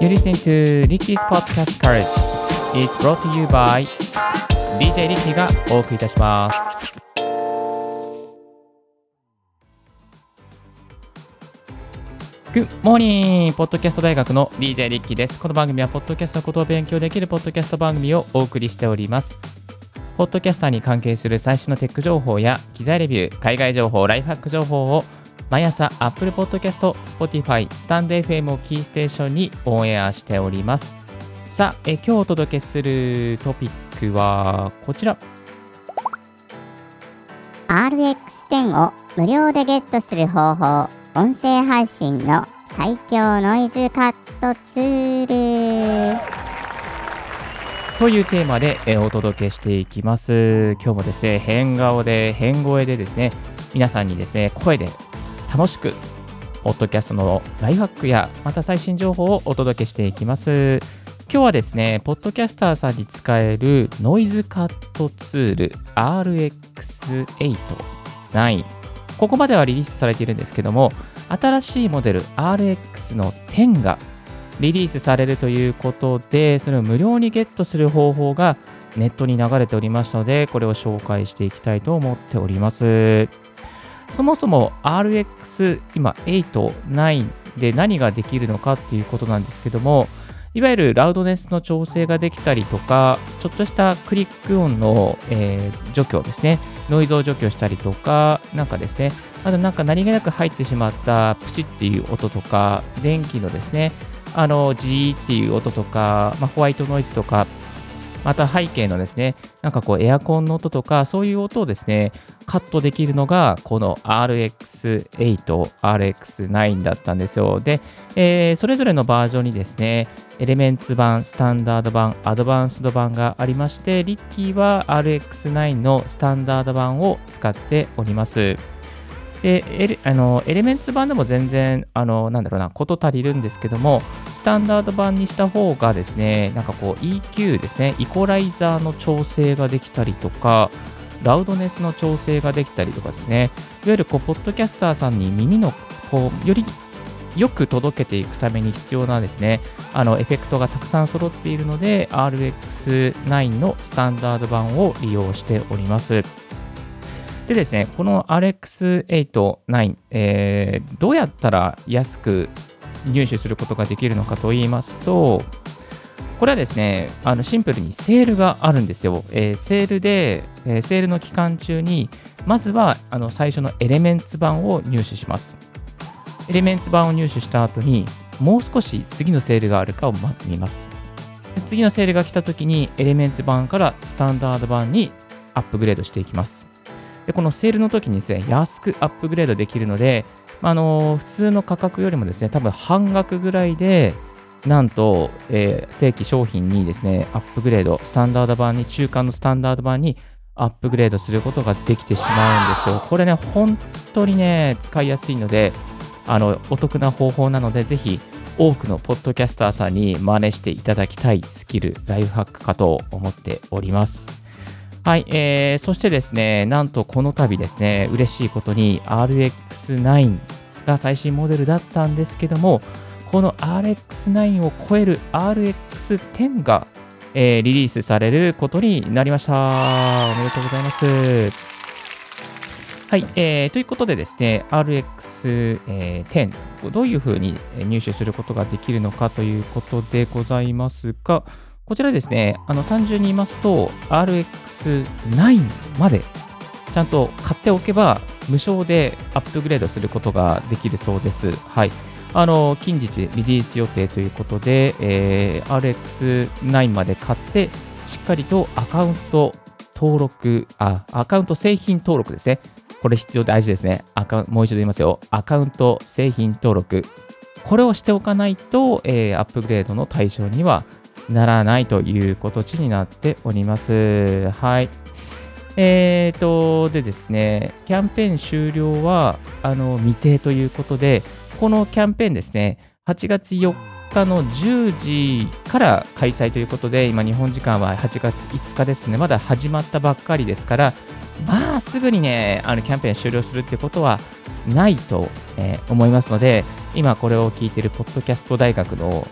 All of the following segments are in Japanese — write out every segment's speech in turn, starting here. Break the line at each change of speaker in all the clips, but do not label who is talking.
You listen to Ricky's Podcast Courage. It's brought to you by DJ Ricky がお送りいたします。Good morning! ポッドキャスト大学の DJ リッキーです。この番組は、ポッドキャストのことを勉強できるポッドキャスト番組をお送りしております。ポッドキャスターに関係する最新のテック情報や機材レビュー、海外情報、ライフハック情報を毎朝 Apple Podcast、Spotify、スタンド FM をキーステーションにオンエアしております。さあ、え今日お届けするトピックはこちら。
RX10 を無料でゲットする方法、音声配信の最強ノイズカットツール。
というテーマでお届けしていきます。今日もですね、変顔で、変声でですね、皆さんにですね、声で楽しく、ポッドキャストのライフハックや、また最新情報をお届けしていきます。今日はですね、ポッドキャスターさんに使えるノイズカットツール RX8 9ここまではリリースされているんですけども、新しいモデル RX の10がリリースされるということで、それを無料にゲットする方法がネットに流れておりましたので、これを紹介していきたいと思っております。そもそも RX 今8、9で何ができるのかっていうことなんですけども、いわゆるラウドネスの調整ができたりとか、ちょっとしたクリック音の、えー、除去ですね、ノイズを除去したりとか、なんかですね、あとなんか何気なく入ってしまったプチっていう音とか、電気のですね、あの、ジーっていう音とか、まあ、ホワイトノイズとか、また背景のですね、なんかこうエアコンの音とか、そういう音をですね、カットできるのが、この RX8、RX9 だったんですよ。で、えー、それぞれのバージョンにですね、エレメンツ版、スタンダード版、アドバンスド版がありまして、リッキーは RX9 のスタンダード版を使っております。で、エレあのエレメンツ版でも全然、あの、なんだろうな、こと足りるんですけども、スタンダード版にした方がですね、なんかこう EQ ですね、イコライザーの調整ができたりとか、ラウドネスの調整ができたりとかですね、いわゆるこう、ポッドキャスターさんに耳の、こう、よりよく届けていくために必要なですね、あのエフェクトがたくさん揃っているので、RX9 のスタンダード版を利用しております。でですね、この RX8、9、えー、どうやったら安く入手することができるのかと言いますと、これはですね、あのシンプルにセールがあるんですよ。えー、セールで、えー、セールの期間中に、まずはあの最初のエレメンツ版を入手します。エレメンツ版を入手した後に、もう少し次のセールがあるかを待ってみます。次のセールが来た時に、エレメンツ版からスタンダード版にアップグレードしていきます。で、このセールの時にですね、安くアップグレードできるので、あの、普通の価格よりもですね、多分半額ぐらいで、なんと、えー、正規商品にですね、アップグレード、スタンダード版に、中間のスタンダード版にアップグレードすることができてしまうんですよ。これね、本当にね、使いやすいので、あの、お得な方法なので、ぜひ、多くのポッドキャスターさんに真似していただきたいスキル、ライフハックかと思っております。はい、えー、そしてですね、なんとこの度ですね、嬉しいことに RX9 が最新モデルだったんですけども、この RX9 を超える RX10 が、えー、リリースされることになりました。おめでとうございます。はい、えー、ということでですね、RX10、えー、どういうふうに入手することができるのかということでございますが、こちらですね、あの単純に言いますと、RX9 までちゃんと買っておけば、無償でアップグレードすることができるそうです。はい。あの、近日リリース予定ということで、えー、RX9 まで買って、しっかりとアカウント登録、あ、アカウント製品登録ですね。これ必要大事ですね。アカもう一度言いますよ。アカウント製品登録。これをしておかないと、えー、アップグレードの対象にはならないという形になっております。はい。えーと、でですね、キャンペーン終了はあの未定ということで、このキャンペーンですね、8月4日の10時から開催ということで、今、日本時間は8月5日ですね、まだ始まったばっかりですから、まあ、すぐにね、あのキャンペーン終了するってことはないと、えー、思いますので、今これを聞いているポッドキャスト大学の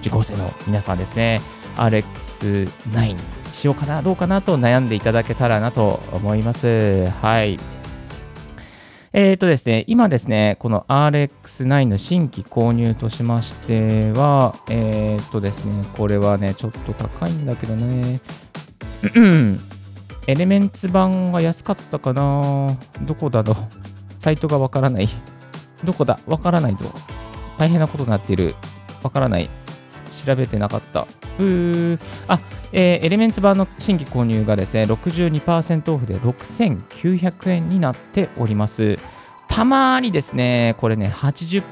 受講生の皆さんですね、RX9 しようかな、どうかなと悩んでいただけたらなと思います。はい。えっ、ー、とですね、今ですね、この RX9 の新規購入としましては、えっ、ー、とですね、これはね、ちょっと高いんだけどね、エレメンツ版が安かったかなどこだろうサイトがわからない。どこだ？わからないぞ。大変なことになっている。わからない。調べてなかった。うー。あ、えー、エレメンツ版の新規購入がですね、62%オフで6900円になっております。たまにですね、これね、80%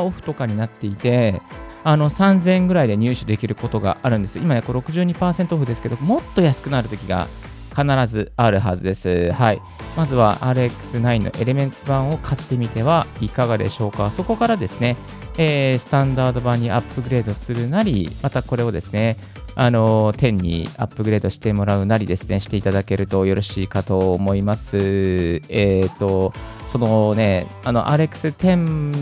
オフとかになっていて、あの3000円ぐらいで入手できることがあるんです。今ね、これ62%オフですけど、もっと安くなるときが必ずあるはずです。はい。まずは RX9 のエレメンツ版を買ってみてはいかがでしょうか。そこからですね、えー、スタンダード版にアップグレードするなり、またこれをですね、あの10にアップグレードしてもらうなりですね、していただけるとよろしいかと思います。えっ、ー、と、そのね、あの RX10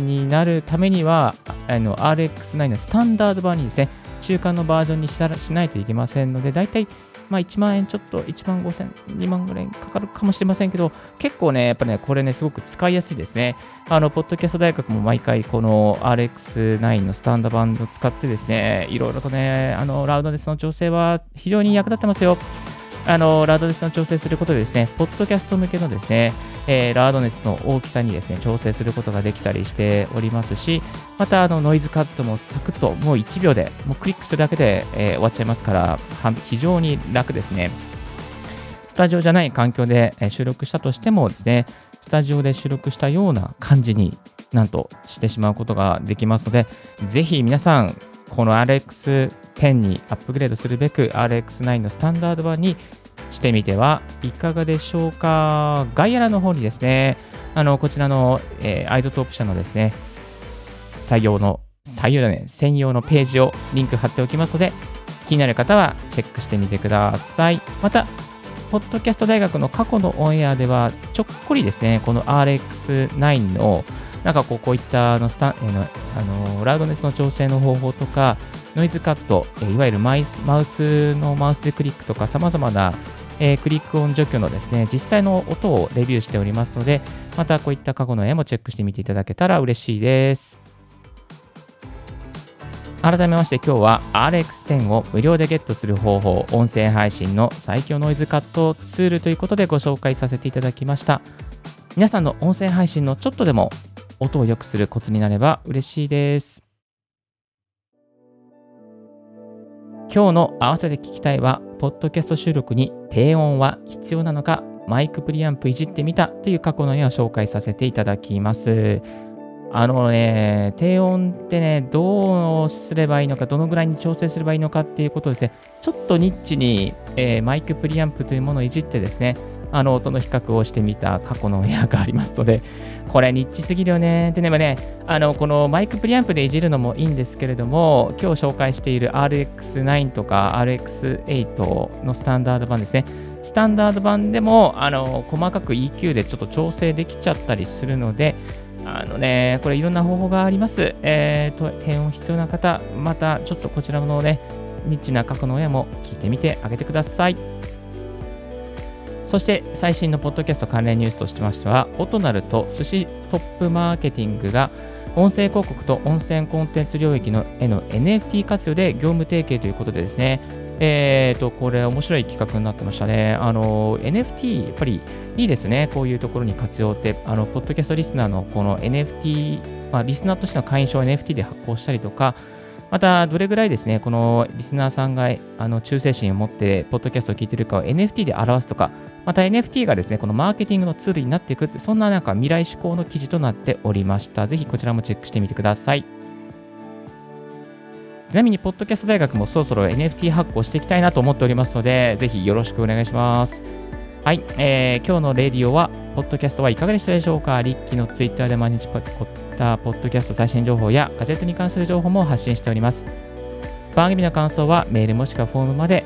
になるためには、あの RX9 のスタンダード版にですね、中間のバージョンにしたらしないといけませんので、だいたいまあ、1万円ちょっと、1万5千、2万ぐらいかかるかもしれませんけど、結構ね、やっぱね、これね、すごく使いやすいですね。あの、ポッドキャスト大学も毎回、この RX9 のスタンダーバンドを使ってですね、いろいろとね、あの、ラウドネスの調整は非常に役立ってますよ。あの、ラードネスの調整することでですね、ポッドキャスト向けのですね、えー、ラードネスの大きさにですね、調整することができたりしておりますし、また、あの、ノイズカットもサクッと、もう1秒で、もうクリックするだけで、えー、終わっちゃいますから、非常に楽ですね。スタジオじゃない環境で収録したとしてもですね、スタジオで収録したような感じになんとしてしまうことができますので、ぜひ皆さん、この RX10 にアップグレードするべく RX9 のスタンダード版にしてみてはいかがでしょうか？概要欄の方にですね、あのこちらの、えー、 iZotope 社のですね、採用の、採用だね、専用のページをリンク貼っておきますので、気になる方はチェックしてみてください。また、ポッドキャスト大学の過去のオンエアでは、ちょっこりですね、この RX9 のなんかこうこういったあのスタえのあのラウドネスの調整の方法とか、ノイズカット、えいわゆるマイスマウスのマウスでクリックとか、さまざまな、え、クリックオン除去のですね、実際の音をレビューしておりますので、またこういった過去の絵もチェックしてみていただけたら嬉しいです。改めまして今日は RX10 を無料でゲットする方法、音声配信の最強ノイズカットツールということでご紹介させていただきました。皆さんの音声配信のちょっとでも音を良くするコツになれば嬉しいです。今日の合わせて聞きたいは、ポッドキャスト収録に低音は必要なのか、マイクプリアンプいじってみたという過去の絵を紹介させていただきます。あのね、低音ってね、どうすればいいのか、どのぐらいに調整すればいいのかっていうことですね、ちょっとニッチに、えー、マイクプリアンプというものをいじってですね、あの音の比較をしてみた過去の部屋がありますので、これニッチすぎるよね。でね、まあね、あの、このマイクプリアンプでいじるのもいいんですけれども、今日紹介している RX9 とか RX8 のスタンダード版ですね。スタンダード版でも、あの、細かく EQ でちょっと調整できちゃったりするので、あのね、これいろんな方法があります。えーと、低音必要な方、またちょっとこちらのね、ニッチな過去の親も聞いてみてあげてください。そして最新のポッドキャスト関連ニュースとしましては、オトナルと寿司トップマーケティングが音声広告と音声コンテンツ領域のへの NFT 活用で業務提携ということでですね、えっ、ー、と、これ面白い企画になってましたね。あの、NFT、やっぱりいいですね。こういうところに活用って、あの、ポッドキャストリスナーのこの NFT、まあ、リスナーとしての会員証を NFT で発行したりとか、また、どれぐらいですね、このリスナーさんがあの忠誠心を持って、ポッドキャストを聞いてるかを NFT で表すとか、また NFT がですね、このマーケティングのツールになっていくって、そんななんか未来志向の記事となっておりました。ぜひこちらもチェックしてみてください。ちなみに、ポッドキャスト大学もそろそろ NFT 発行していきたいなと思っておりますので、ぜひよろしくお願いします。はい、えー、今日のレディオは、ポッドキャストはいかがでしたでしょうか？リッキーのツイッターで毎日ポッたポッドキャスト最新情報やガジェットに関する情報も発信しております。番組の感想はメールもしくはフォームまで。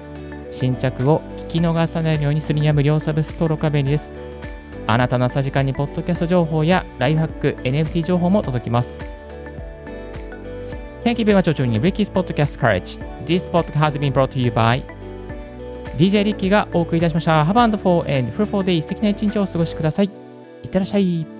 新着を聞き逃さないようにするには無料サブス登録が便利です。あなたの朝時間にポッドキャスト情報やライフハック、NFT 情報も届きます。Thank you very much for joining Ricky's Podcast Courage.This podcast has been brought to you by DJ リッキーがお送りいたしました。Have a wonderful and fruitful day. 素敵な一日をお過ごしください。いってらっしゃい。